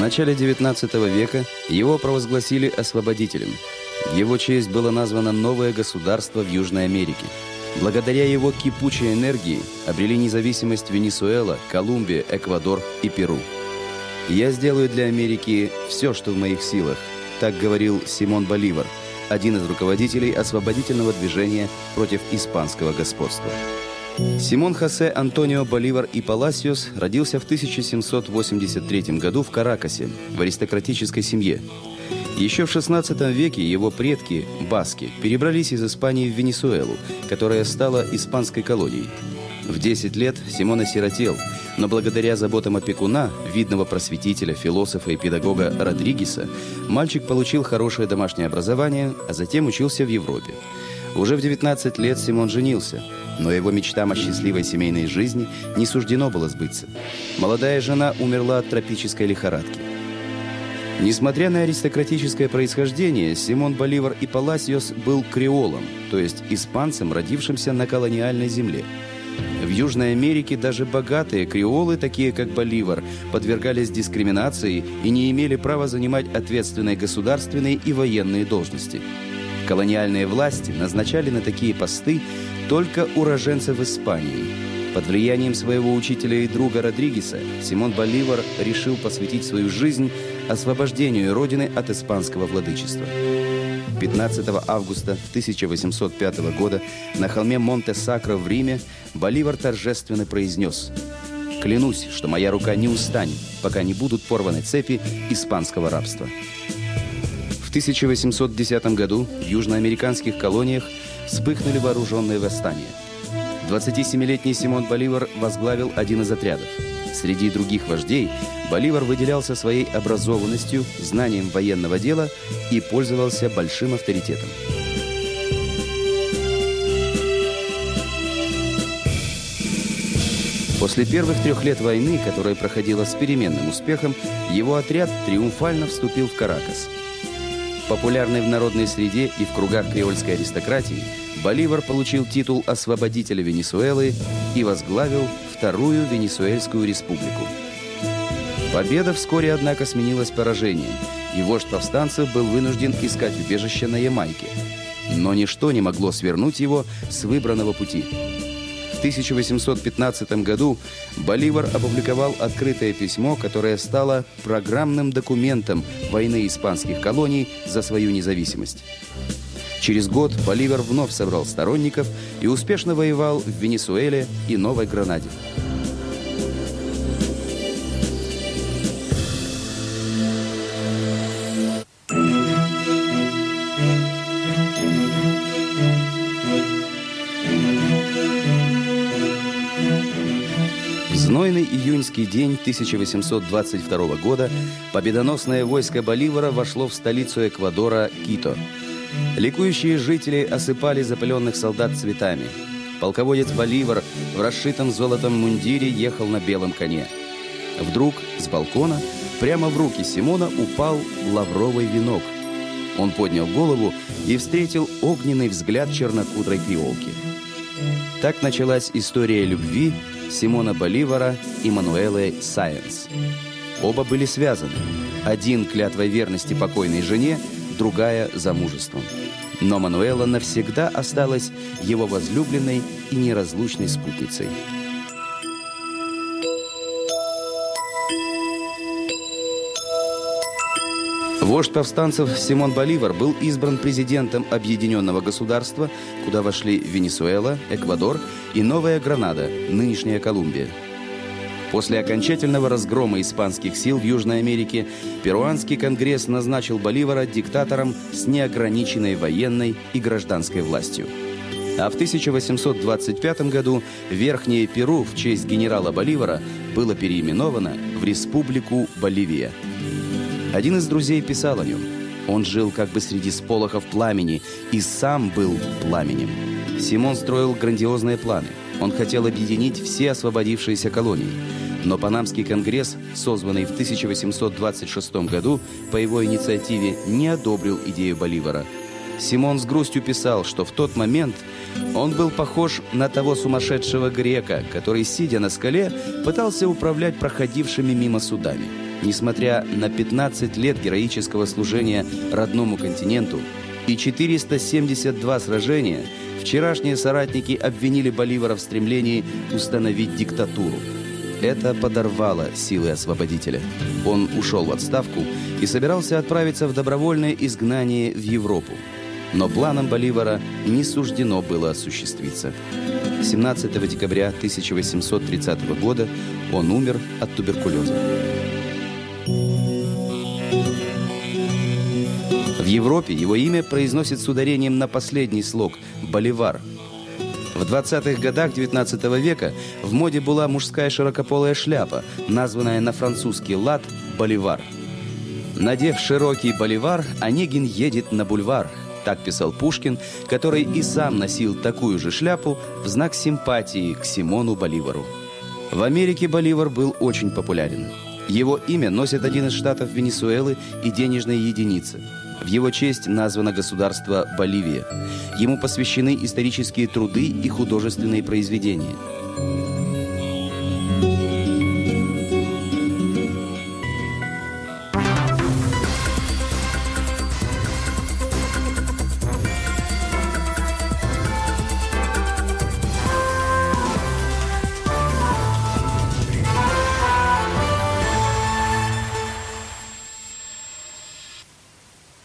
начале XIX века его провозгласили освободителем. В его честь было названо новое государство в Южной Америке. Благодаря его кипучей энергии обрели независимость Венесуэла, Колумбия, Эквадор и Перу. «Я сделаю для Америки все, что в моих силах», так говорил Симон Боливар, один из руководителей освободительного движения против испанского господства. Симон Хосе Антонио Боливар и Паласиос родился в 1783 году в Каракасе, в аристократической семье. Еще в XVI веке его предки, баски, перебрались из Испании в Венесуэлу, которая стала испанской колонией. В 10 лет Симон осиротел, но благодаря заботам опекуна, видного просветителя, философа и педагога Родригеса, мальчик получил хорошее домашнее образование, а затем учился в Европе. Уже в 19 лет Симон женился, но его мечтам о счастливой семейной жизни не суждено было сбыться. Молодая жена умерла от тропической лихорадки. Несмотря на аристократическое происхождение, Симон Боливар и Паласиос был креолом, то есть испанцем, родившимся на колониальной земле. В Южной Америке даже богатые креолы, такие как Боливар, подвергались дискриминации и не имели права занимать ответственные государственные и военные должности. Колониальные власти назначали на такие посты только уроженцев Испании. Под влиянием своего учителя и друга Родригеса Симон Боливар решил посвятить свою жизнь освобождению Родины от испанского владычества. 15 августа 1805 года на холме Монте-Сакро в Риме Боливар торжественно произнес «Клянусь, что моя рука не устанет, пока не будут порваны цепи испанского рабства». В 1810 году в южноамериканских колониях вспыхнули вооруженные восстания. 27-летний Симон Боливар возглавил один из отрядов. Среди других вождей Боливар выделялся своей образованностью, знанием военного дела и пользовался большим авторитетом. После первых трех лет войны, которая проходила с переменным успехом, его отряд триумфально вступил в Каракас – Популярный в народной среде и в кругах креольской аристократии, Боливар получил титул освободителя Венесуэлы и возглавил Вторую Венесуэльскую республику. Победа вскоре, однако, сменилась поражением, и вождь повстанцев был вынужден искать убежище на Ямайке. Но ничто не могло свернуть его с выбранного пути – в 1815 году Боливар опубликовал открытое письмо, которое стало программным документом войны испанских колоний за свою независимость. Через год Боливар вновь собрал сторонников и успешно воевал в Венесуэле и Новой Гранаде. Знойный июньский день 1822 года победоносное войско Боливара вошло в столицу Эквадора Кито. Ликующие жители осыпали запыленных солдат цветами. Полководец Боливар в расшитом золотом мундире ехал на белом коне. Вдруг с балкона прямо в руки Симона упал лавровый венок. Он поднял голову и встретил огненный взгляд чернокудрой креолки. Так началась история любви Симона Боливара и Мануэлы Сайенс. Оба были связаны. Один клятвой верности покойной жене, другая замужеством. Но Мануэла навсегда осталась его возлюбленной и неразлучной спутницей. Вождь повстанцев Симон Боливар был избран президентом Объединенного государства, куда вошли Венесуэла, Эквадор и Новая Гранада, нынешняя Колумбия. После окончательного разгрома испанских сил в Южной Америке Перуанский конгресс назначил Боливара диктатором с неограниченной военной и гражданской властью. А в 1825 году Верхнее Перу в честь генерала Боливара было переименовано в Республику Боливия. Один из друзей писал о нем. Он жил как бы среди сполохов пламени и сам был пламенем. Симон строил грандиозные планы. Он хотел объединить все освободившиеся колонии. Но Панамский конгресс, созванный в 1826 году, по его инициативе не одобрил идею Боливара. Симон с грустью писал, что в тот момент он был похож на того сумасшедшего грека, который, сидя на скале, пытался управлять проходившими мимо судами. Несмотря на 15 лет героического служения родному континенту и 472 сражения, вчерашние соратники обвинили Боливара в стремлении установить диктатуру. Это подорвало силы освободителя. Он ушел в отставку и собирался отправиться в добровольное изгнание в Европу. Но планам Боливара не суждено было осуществиться. 17 декабря 1830 года он умер от туберкулеза. В Европе его имя произносит с ударением на последний слог «Боливар», в 20-х годах 19 века в моде была мужская широкополая шляпа, названная на французский лад «боливар». Надев широкий боливар, Онегин едет на бульвар. Так писал Пушкин, который и сам носил такую же шляпу в знак симпатии к Симону Боливару. В Америке Боливар был очень популярен. Его имя носит один из штатов Венесуэлы и денежная единица – в его честь названо государство Боливия. Ему посвящены исторические труды и художественные произведения –